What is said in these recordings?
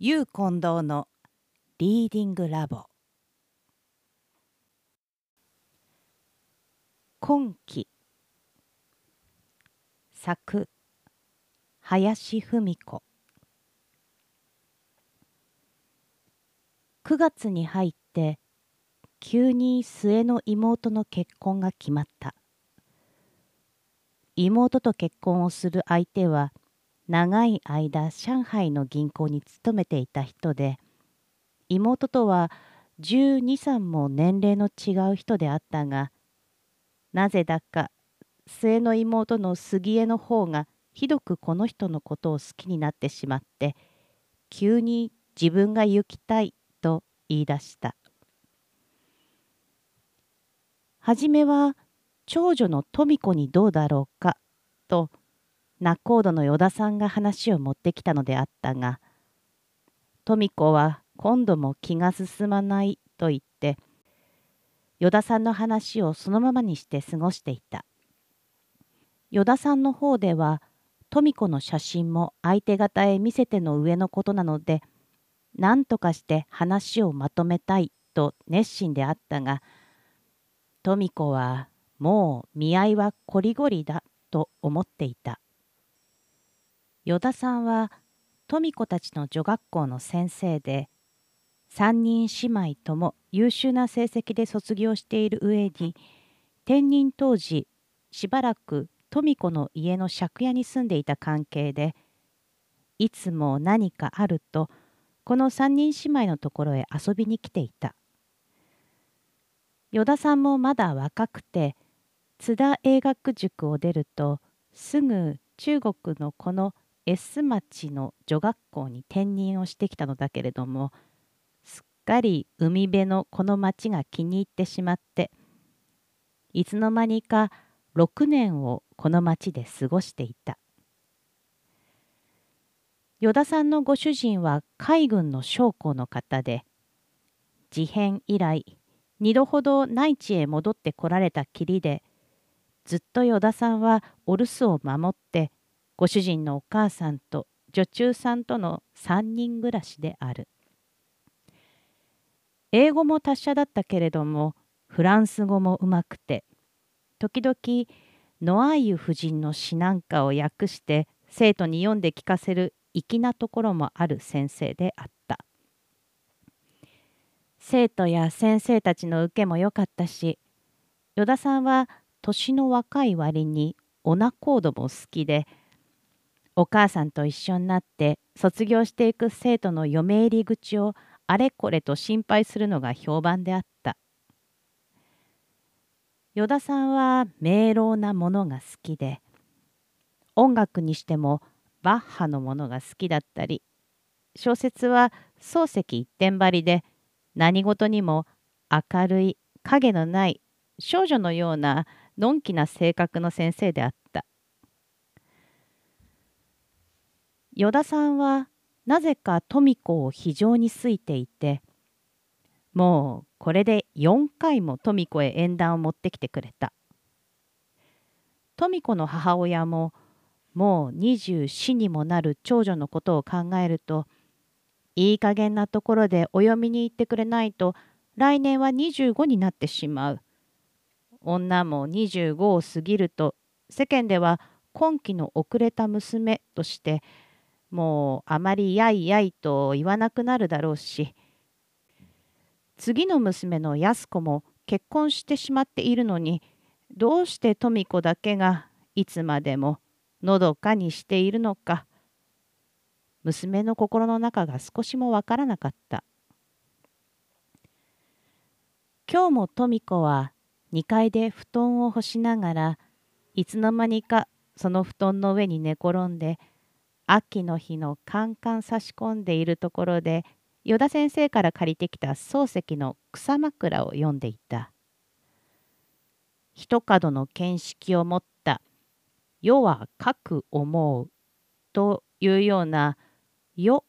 ゆう近藤のリーディングラボ。今期作林文子。9月に入って急に末の妹の結婚が決まった。妹と結婚をする相手は長い間上海の銀行に勤めていた人で妹とは123も年齢の違う人であったがなぜだか末の妹の杉江の方がひどくこの人のことを好きになってしまって急に自分が行きたいと言い出した。はじめは長女の富子にどうだろうかと仲人の依田さんが話を持ってきたのであったが富子は今度も気が進まないと言って依田さんの話をそのままにして過ごしていた。依田さんの方では富子の写真も相手方へ見せての上のことなので何とかして話をまとめたいと熱心であったが富子はもう見合いはこりごりだと思っていた。依田さんは富子たちの女学校の先生で3人姉妹とも優秀な成績で卒業している上に転任当時しばらく富子の家の借家に住んでいた関係でいつも何かあるとこの3人姉妹のところへ遊びに来ていた。依田さんもまだ若くて津田英学塾を出るとすぐ中国のこの S 町の女学校に転任をしてきたのだけれどもすっかり海辺のこの町が気に入ってしまっていつの間にか6年をこの町で過ごしていた。依田さんのご主人は海軍の将校の方で事変以来2度ほど内地へ戻ってこられたきりでずっと依田さんはお留守を守ってご主人のお母さんと女中さんとの3人暮らしである。英語も達者だったけれどもフランス語もうまくて時々ノアイユ夫人の詩なんかを訳して生徒に読んで聞かせる粋なところもある先生であった。生徒や先生たちの受けも良かったし依田さんは年の若い割にオナコードも好きでお母さんと一緒になって卒業していく生徒の嫁入り口をあれこれと心配するのが評判であった。依田さんは明朗なものが好きで音楽にしてもバッハのものが好きだったり小説は漱石一点張りで何事にも明るい影のない少女のようなのんきな性格の先生であった。依田さんはなぜか富子を非常に好いていてもうこれで4回も富子へ縁談を持ってきてくれた。富子の母親ももう24にもなる長女のことを考えるといい加減なところでお読みに行ってくれないと来年は25になってしまう。女も25を過ぎると世間では今期の遅れた娘としてもうあまりやいやいと言わなくなるだろうし。次の娘の安子も結婚してしまっているのにどうして富子だけがいつまでものどかにしているのか。娘の心の中が少しもわからなかった。今日も富子は2階で布団を干しながらいつの間にかその布団の上に寝転んで秋の日のカンカン差し込んでいるところで依田先生から借りてきた漱石の草枕を読んでいた。一角の見識を持った「世はかく思う」というような「世」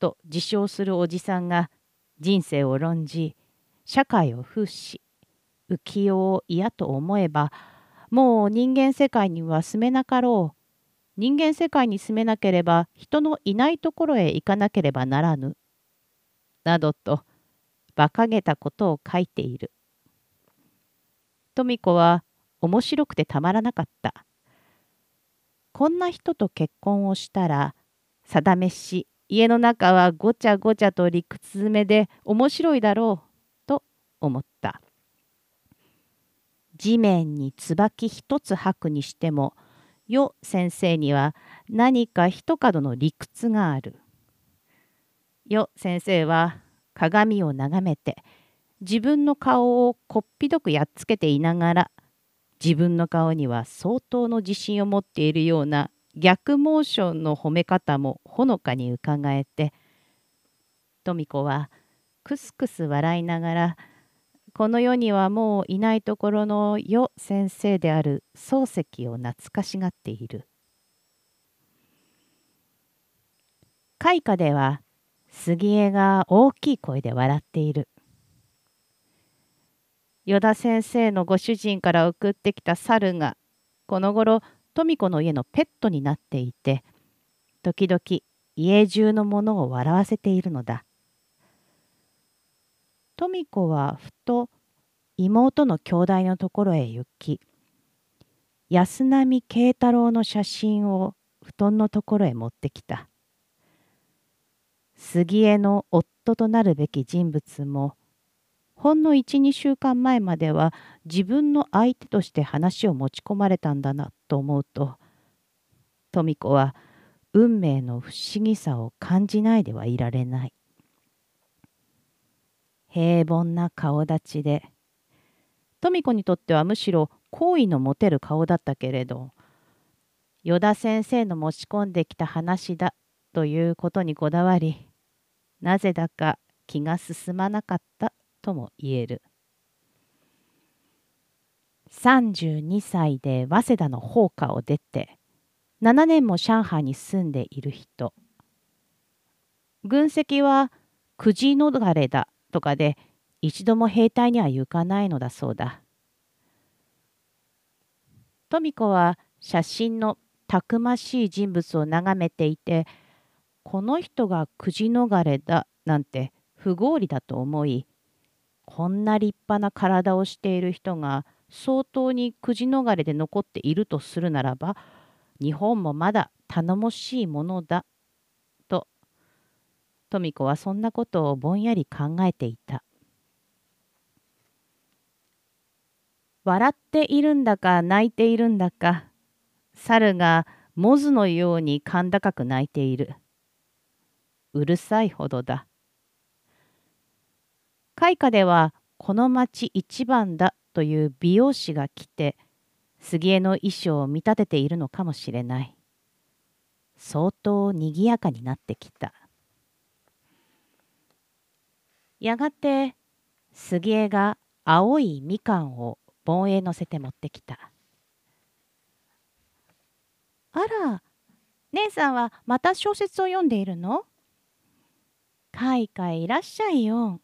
と自称するおじさんが人生を論じ社会を風し浮世を嫌と思えばもう人間世界には住めなかろう。人間世界に住めなければ人のいないところへ行かなければならぬ。などと馬鹿げたことを書いている。富子は面白くてたまらなかった。こんな人と結婚をしたら、定めし、家の中はごちゃごちゃと理屈詰めで面白いだろう、と思った。地面に椿一つ吐くにしても、よ先生には何か一角の理屈がある。よ先生は鏡を眺めて自分の顔をこっぴどくやっつけていながら自分の顔には相当の自信を持っているような逆モーションの褒め方もほのかに伺えて富子はクスクス笑いながらこの世にはもういないところのよ先生である漱石を懐かしがっている。開花では杉江が大きい声で笑っている。依田先生のご主人から送ってきた猿がこの頃富子の家のペットになっていて時々家中のものを笑わせているのだ。富子はふと妹の兄弟のところへ行き安波慶太郎の写真を布団のところへ持ってきた。杉江の夫となるべき人物もほんの12週間前までは自分の相手として話を持ち込まれたんだなと思うと富子は運命の不思議さを感じないではいられない。平凡な顔立ちで。富子にとってはむしろ好意の持てる顔だったけれど依田先生の持ち込んできた話だということにこだわりなぜだか気が進まなかったとも言える。32歳で早稲田の法科を出て7年も上海に住んでいる人。軍籍はくじ逃れだ。とかで一度も兵隊には行かないのだそうだ。富子は写真のたくましい人物を眺めていてこの人がくじ逃れだなんて不合理だと思いこんな立派な体をしている人が相当にくじ逃れで残っているとするならば日本もまだ頼もしいものだ富子はそんなことをぼんやり考えていた。笑っているんだか泣いているんだか猿がモズのように甲高く泣いている。うるさいほどだ。開花ではこの町一番だという美容師が来て杉江の衣装を見立てているのかもしれない。相当にぎやかになってきた。やがて杉江が青いみかんを盆へ乗せて持ってきた。あら、姉さんはまた小説を読んでいるの？かいかいいらっしゃいよ。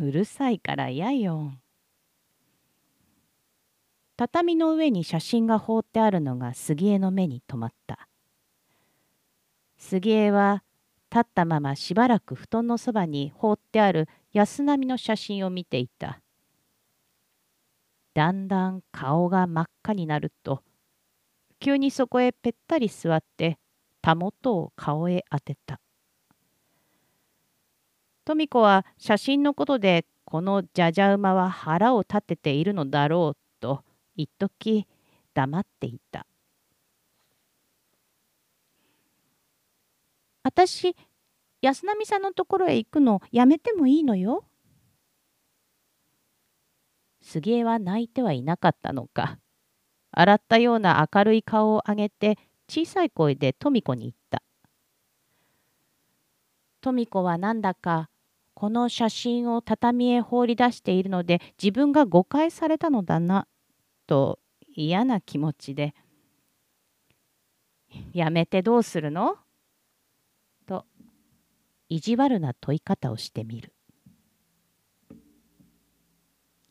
うるさいからやよ。畳の上に写真が放ってあるのが杉江の目に留まった。杉江は立ったまましばらく布団のそばに放ってある安波の写真を見ていた。だんだん顔が真っ赤になると急にそこへぺったり座ってたもとを顔へ当てた。富子は写真のことでこのじゃじゃ馬は腹を立てているのだろうと一時黙っていた。私、安波さんのところへ行くのやめてもいいのよ。杉江は泣いてはいなかったのか。洗ったような明るい顔を上げて小さい声で富子に言った。富子はなんだかこの写真を畳へ放り出しているので自分が誤解されたのだなと嫌な気持ちで「やめてどうするの？意地悪な問い方をしてみる。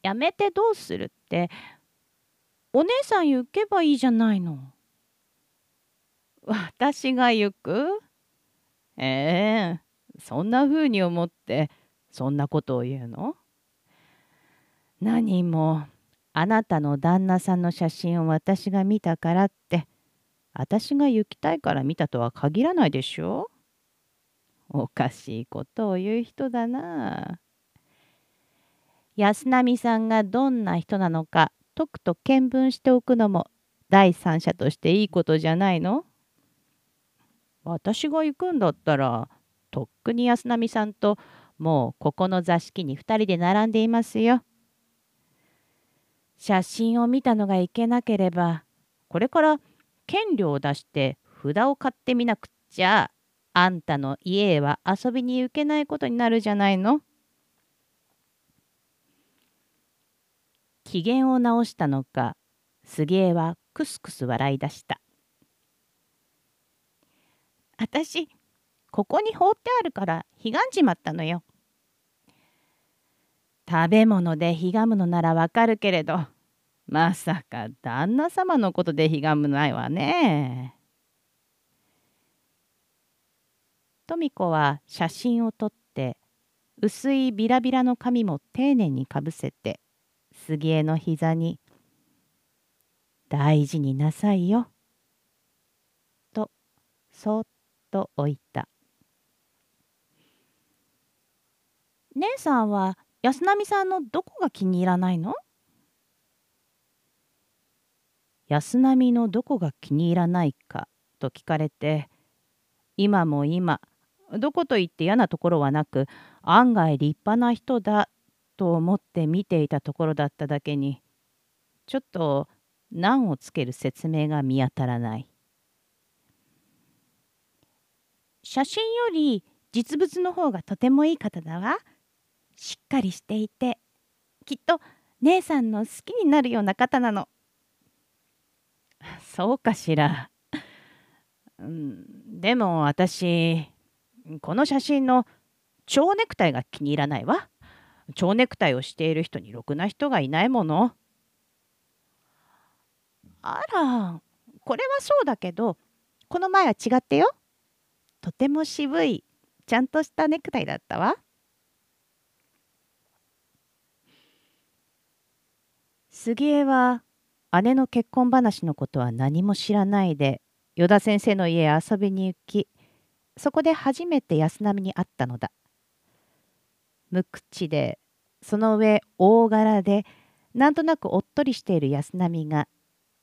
やめてどうする？ってお姉さん行けばいいじゃないの。私が行くええそんなふうに思ってそんなことを言うの何もあなたの旦那さんの写真を私が見たからって私が行きたいから見たとは限らないでしょ？おかしいことを言う人だな。安波さんがどんな人なのかとくと見聞しておくのも第三者としていいことじゃないの？私が行くんだったらとっくに安波さんともうここの座敷に2人で並んでいますよ。写真を見たのがいけなければこれから権利を出して札を買ってみなくっちゃあんたの家へは遊びに行けないことになるじゃないの。機嫌を直したのか杉江はクスクス笑い出した。あたしここに放ってあるからひがんじまったのよ。食べ物でひがむのならわかるけれどまさか旦那様のことでひがむないわね。富子は写真を撮って薄いビラビラの紙も丁寧にかぶせて杉江の膝に「大事になさいよ」とそっと置いた。姉さんは安波さんのどこが気に入らないの？安波のどこが気に入らないかと聞かれて今も今どこと言って嫌なところはなく案外立派な人だと思って見ていたところだっただけにちょっと難をつける説明が見当たらない。写真より実物の方がとてもいい方だわ。しっかりしていてきっと姉さんの好きになるような方なの。そうかしら、うん、でも私この写真の蝶ネクタイが気に入らないわ。蝶ネクタイをしている人にろくな人がいないもの。あら、これはそうだけど、この前は違ってよ。とても渋い、ちゃんとしたネクタイだったわ。杉江は姉の結婚話のことは何も知らないで依田先生の家へ遊びに行きそこで初めて安波に会ったのだ。無口でその上大柄でなんとなくおっとりしている安波が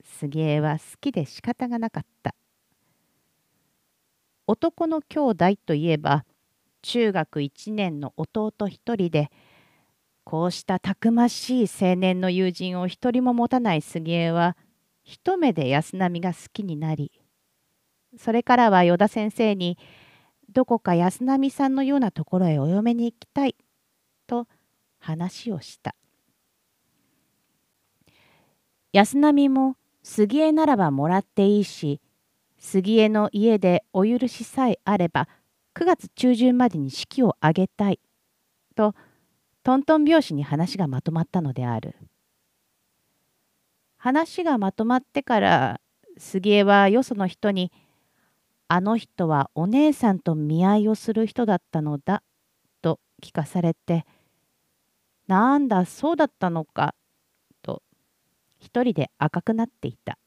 杉江は好きで仕方がなかった。男の兄弟といえば中学1年の弟一人でこうしたたくましい青年の友人を一人も持たない杉江は一目で安波が好きになりそれからは依田先生にどこか安波さんのようなところへお嫁に行きたい。と話をした。安波も杉江ならばもらっていいし杉江の家でお許しさえあれば9月中旬までに式を挙げたい。とトントン拍子に話がまとまったのである。話がまとまってから杉江はよその人に「あの人はお姉さんと見合いをする人だったのだと聞かされてなんだそうだったのかと一人で赤くなっていた。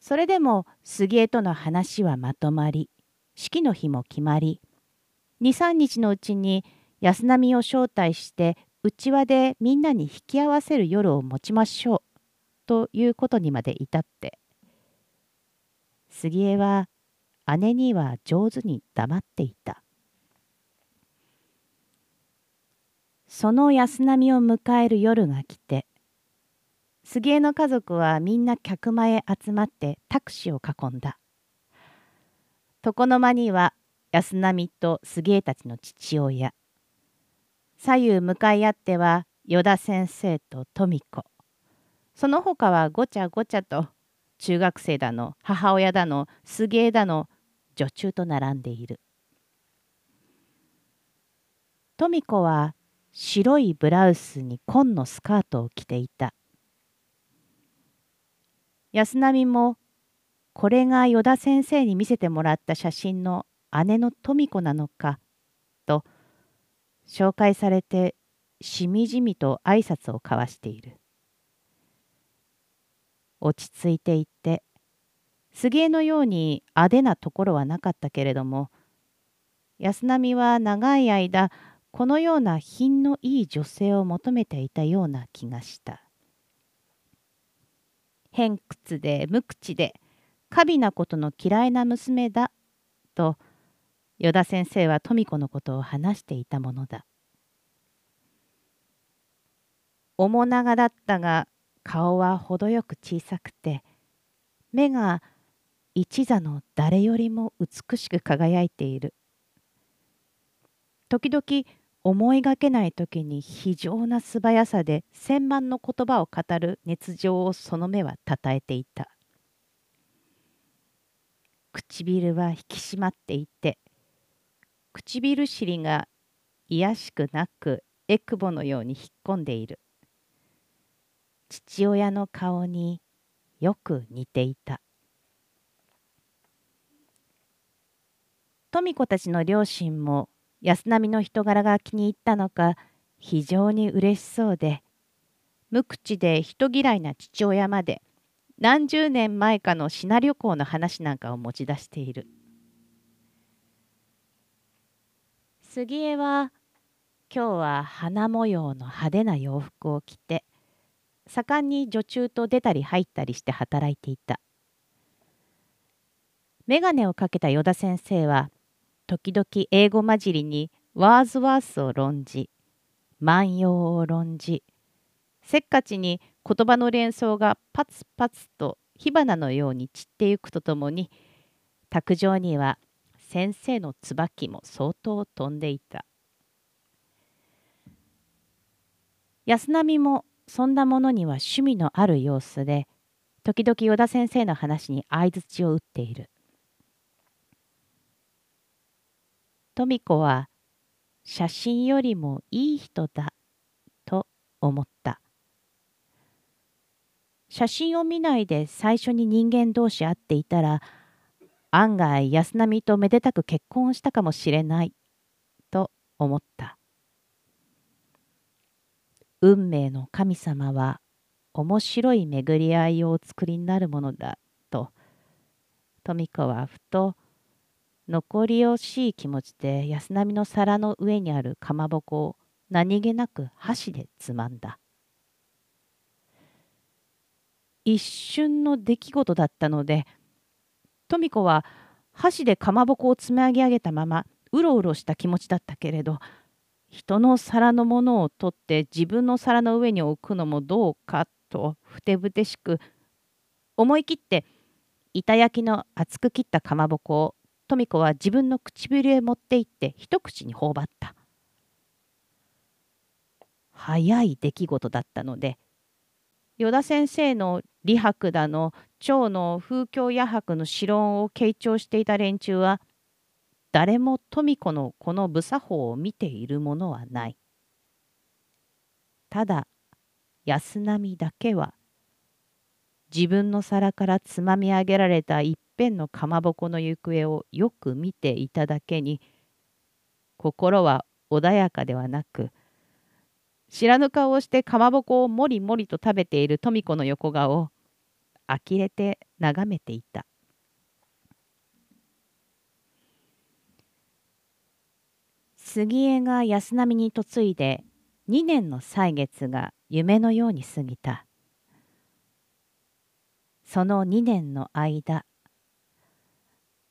それでも杉江との話はまとまり式の日も決まり23日のうちに安波を招待してうちわでみんなに引き合わせる夜を持ちましょうということにまで至って杉江は姉には上手に黙っていた。その安波を迎える夜が来て杉江の家族はみんな客間へ集まってタクシーを囲んだ床の間には安波と杉江たちの父親左右向かい合っては依田先生と富子その他はごちゃごちゃと中学生だの母親だの杉江だの女中と並んでいる。富子は白いブラウスに紺のスカートを着ていた。安波もこれが依田先生に見せてもらった写真の姉の富子なのかと紹介されてしみじみと挨拶を交わしている。落ち着いていって杉江のように派手なところはなかったけれども安波は長い間このような品のいい女性を求めていたような気がした。偏屈で無口で華美なことの嫌いな娘だと依田先生は富子のことを話していたものだ。面長だったが顔は程よく小さくて目が一座の誰よりも美しく輝いている。時々思いがけない時に非常な素早さで千万の言葉を語る熱情をその目はたたえていた。唇は引き締まっていて唇尻が卑しくなくエクボのように引っ込んでいる。父親の顔によく似ていた。富子たちの両親も安波の人柄が気に入ったのか非常に嬉しそうで無口で人嫌いな父親まで何十年前かの品旅行の話なんかを持ち出している。杉江は今日は花模様の派手な洋服を着て盛んに女中と出たり入ったりして働いていた。眼鏡をかけた依田先生は時々英語混じりにワーズワースを論じ万葉を論じせっかちに言葉の連想がパツパツと火花のように散ってゆくとともに卓上には先生の椿も相当飛んでいた。安波もそんなものには趣味のある様子で時々依田先生の話に相づちを打っている富子は写真よりもいい人だと思った。写真を見ないで最初に人間同士会っていたら案外安波とめでたく結婚したかもしれないと思った。運命の神様は面白い巡り合いをお作りになるものだと富子はふと残り惜しい気持ちで安波の皿の上にあるかまぼこを何気なく箸でつまんだ。一瞬の出来事だったので富子は箸でかまぼこをつまぎ上げたままうろうろした気持ちだったけれど人の皿のものを取って自分の皿の上に置くのもどうかとふてぶてしく思い切って板焼きの厚く切ったかまぼこを富子は自分の唇へ持って行って一口に頬張った。早い出来事だったので依田先生の李白だの蝶の風教野白の詩論を傾聴していた連中は誰も富子のこの無作法を見ているものはない。ただ安波だけは自分の皿からつまみ上げられた一ぺんのかまぼこの行方をよく見ていただけに心は穏やかではなく知らぬ顔をしてかまぼこをもりもりと食べている富子の横顔を呆れて眺めていた杉江が安波に嫁いで2年の歳月が夢のように過ぎた。その2年の間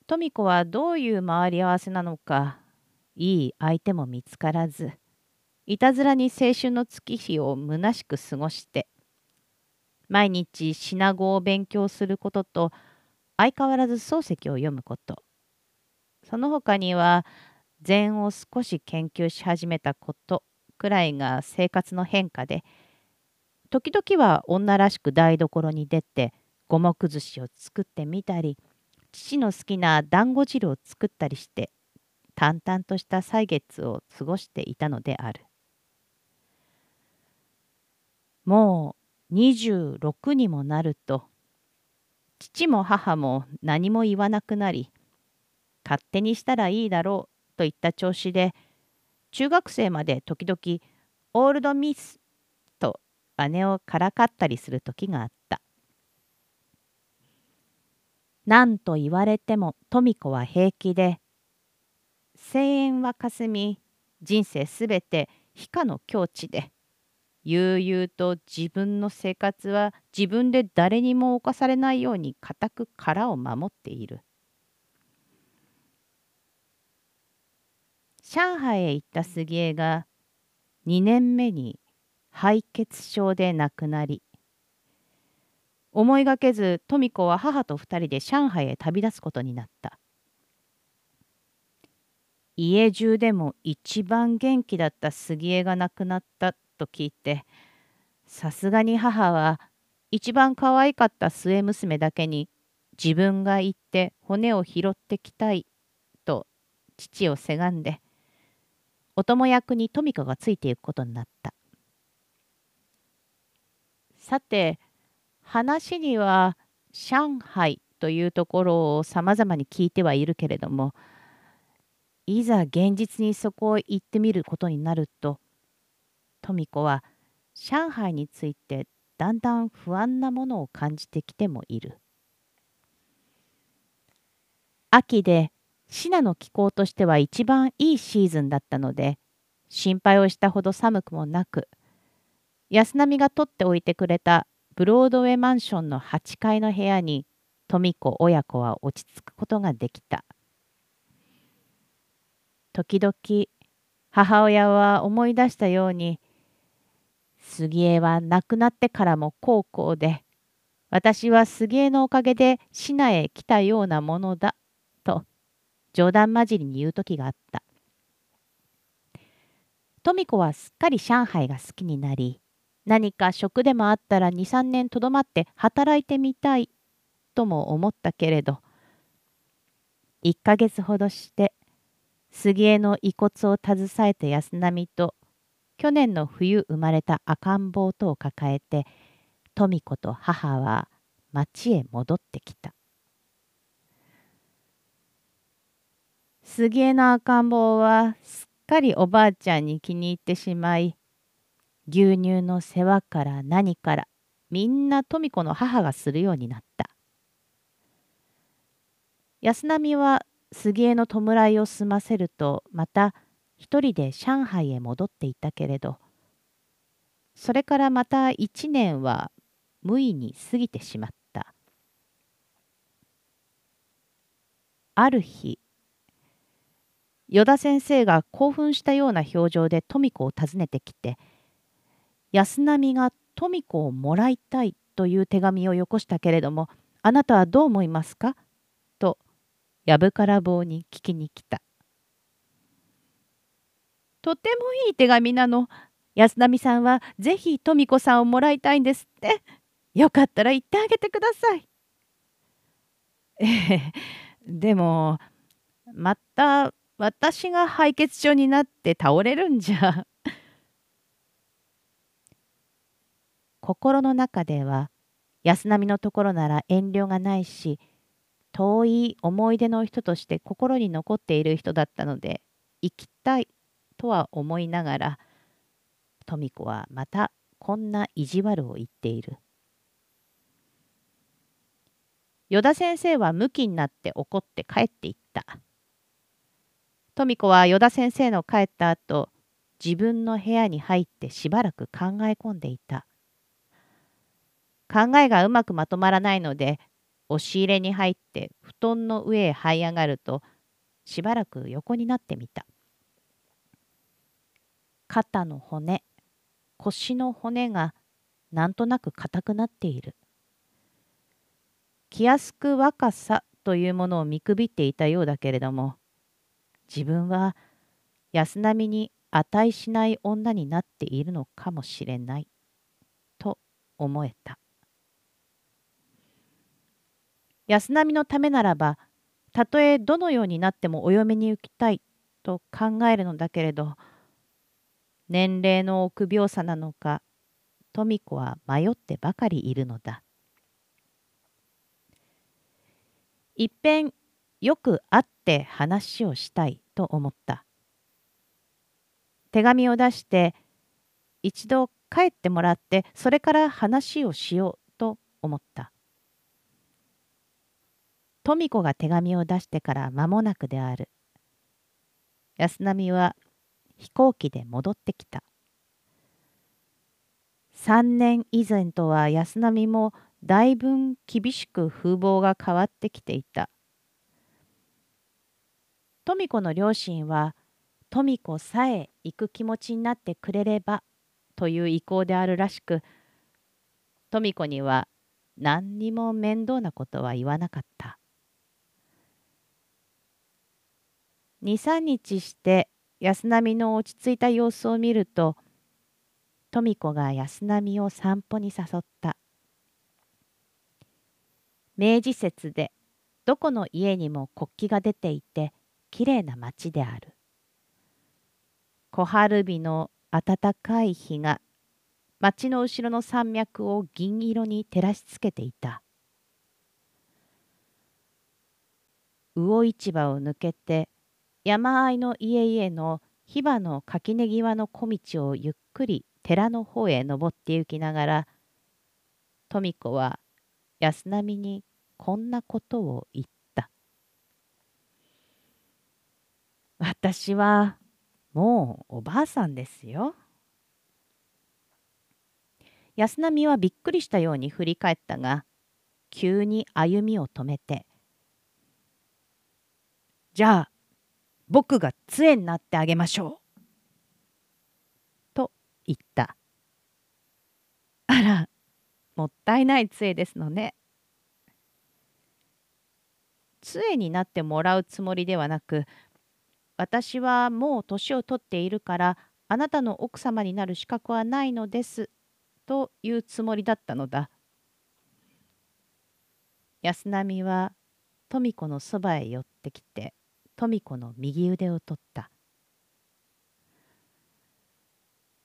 富子はどういう回り合わせなのかいい相手も見つからずいたずらに青春の月日を虚しく過ごして毎日品語を勉強することと相変わらず漱石を読むこと。その他には禅を少し研究し始めたことくらいが生活の変化で時々は女らしく台所に出て五目寿司を作ってみたり父の好きな団子汁を作ったりして淡々とした歳月を過ごしていたのである。もう26にもなると父も母も何も言わなくなり勝手にしたらいいだろうといった調子で中学生まで時々オールドミスと姉をからかったりする時があった。何と言われても富子は平気で声援はかすみ人生すべて非下の境地で悠々と自分の生活は自分で誰にも侵されないように固く殻を守っている。上海へ行った杉江が2年目に敗血症で亡くなり思いがけず富子は母と2人で上海へ旅立つことになった。家中でも一番元気だった杉江が亡くなったと聞いてさすがに母は一番可愛かった末娘だけに自分が行って骨を拾ってきたいと父をせがんでお供役に富子がついていくことになった。さて話には上海というところをさまざまに聞いてはいるけれどもいざ現実にそこを行ってみることになると富子は上海についてだんだん不安なものを感じてきてもいる。秋でシナの気候としては一番いいシーズンだったので心配をしたほど寒くもなく安波が取っておいてくれたブロードウェイマンションの8階の部屋に富子親子は落ち着くことができた。時々母親は思い出したように杉江は亡くなってからも高校で私は杉江のおかげで市内へ来たようなものだ。冗談交じりに言う時があった。富子はすっかり上海が好きになり何か職でもあったら23年とどまって働いてみたいとも思ったけれど1ヶ月ほどして杉江の遺骨を携えた安波と去年の冬生まれた赤ん坊とを抱えて富子と母は町へ戻ってきた。杉江の赤ん坊はすっかりおばあちゃんに気に入ってしまい牛乳の世話から何からみんな富子の母がするようになった。安波は杉江の弔いを済ませるとまた一人で上海へ戻っていたけれどそれからまた一年は無意に過ぎてしまった。ある日依田先生が興奮したような表情で富子を訪ねてきて安波が富子をもらいたいという手紙をよこしたけれどもあなたはどう思いますか？と藪から棒に聞きに来た。とてもいい手紙なの。安波さんはぜひ富子さんをもらいたいんですって。よかったら言ってあげてください。ええ、でも、また私が敗血症になって倒れるんじゃ。心の中では安波のところなら遠慮がないし遠い思い出の人として心に残っている人だったので行きたいとは思いながら富子はまたこんな意地悪を言っている。依田先生はムキになって怒って帰っていった。富子は依田先生の帰った後自分の部屋に入ってしばらく考え込んでいた。考えがうまくまとまらないので押し入れに入って布団の上へ這い上がるとしばらく横になってみた。肩の骨腰の骨がなんとなく硬くなっている気安く若さというものを見くびっていたようだけれども自分は安波に値しない女になっているのかもしれない。と思えた。安波のためならばたとえどのようになってもお嫁に行きたい。と考えるのだけれど年齢の臆病さなのか富子は迷ってばかりいるのだ。いっぺんよく会って話をしたいと思った。手紙を出して一度帰ってもらってそれから話をしようと思った。富子が手紙を出してから間もなくである。安波は飛行機で戻ってきた。3年以前とは安波もだいぶ厳しく風貌が変わってきていた。富子の両親は富子さえ行く気持ちになってくれればという意向であるらしく富子には何にも面倒なことは言わなかった。23日して安波の落ち着いた様子を見ると富子が安波を散歩に誘った明治節でどこの家にも国旗が出ていてきれいな町である。小春日の暖かい日が町の後ろの山脈を銀色に照らしつけていた。魚市場を抜けて山あいの家々の火花の垣根際の小道をゆっくり寺の方へ登って行きながら富子は安波にこんなことを言った。私はもうおばあさんですよ。安波はびっくりしたように振り返ったが急に歩みを止めて「じゃあ僕が杖になってあげましょう。と言った。あら、もったいない杖ですのね。杖になってもらうつもりではなく、私はもう年を取っているから、あなたの奥様になる資格はないのです、というつもりだったのだ。安波は富子のそばへ寄ってきて、富子の右腕を取った。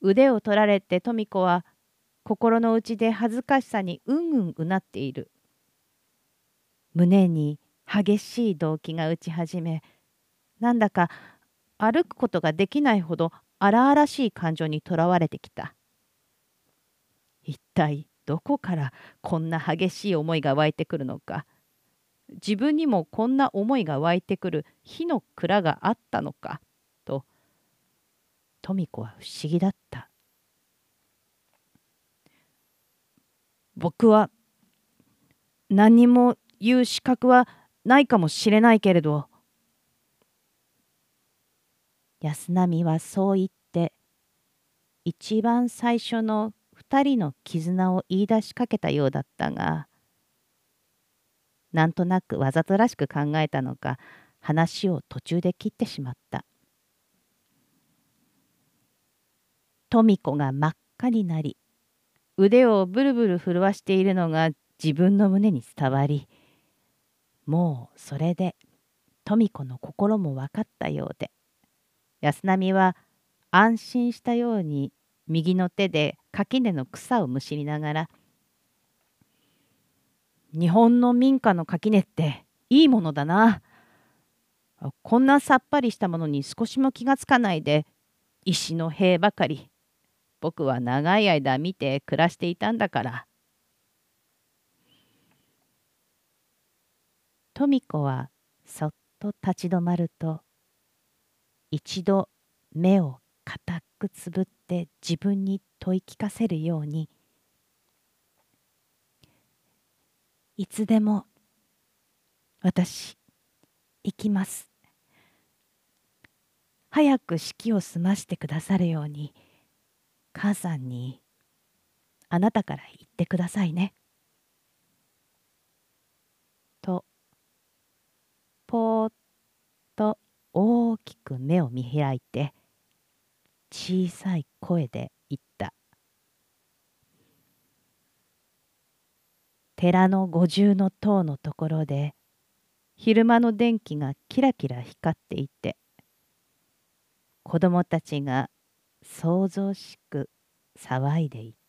腕を取られて富子は心の内で恥ずかしさにうんうんうなっている。胸に激しい動悸が打ち始め、なんだか歩くことができないほど荒々しい感情にとらわれてきた。一体どこからこんな激しい思いが湧いてくるのか。自分にもこんな思いが湧いてくる火の蔵があったのかと富子は不思議だった僕は何にも言う資格はないかもしれないけれど安波はそう言って一番最初の二人の絆を言い出しかけたようだったがなんとなくわざとらしく考えたのか話を途中で切ってしまった。富子が真っ赤になり腕をブルブル震わしているのが自分の胸に伝わりもうそれで富子の心も分かったようで安波は安心したように右の手で垣根の草をむしりながら日本の民家の垣根っていいものだな。こんなさっぱりしたものに少しも気がつかないで石の塀ばかり僕は長い間見て暮らしていたんだから。富子はそっと立ち止まると一度目を固くつぶって自分に問い聞かせるようにいつでも私行きます。早く式を済ましてくださるように母さんにあなたから言ってくださいね。とぽーっ大きく目を見開いて小さい声で言った。寺の五重の塔のところで昼間の電気がキラキラ光っていて子供たちが騒々しく騒いでいた。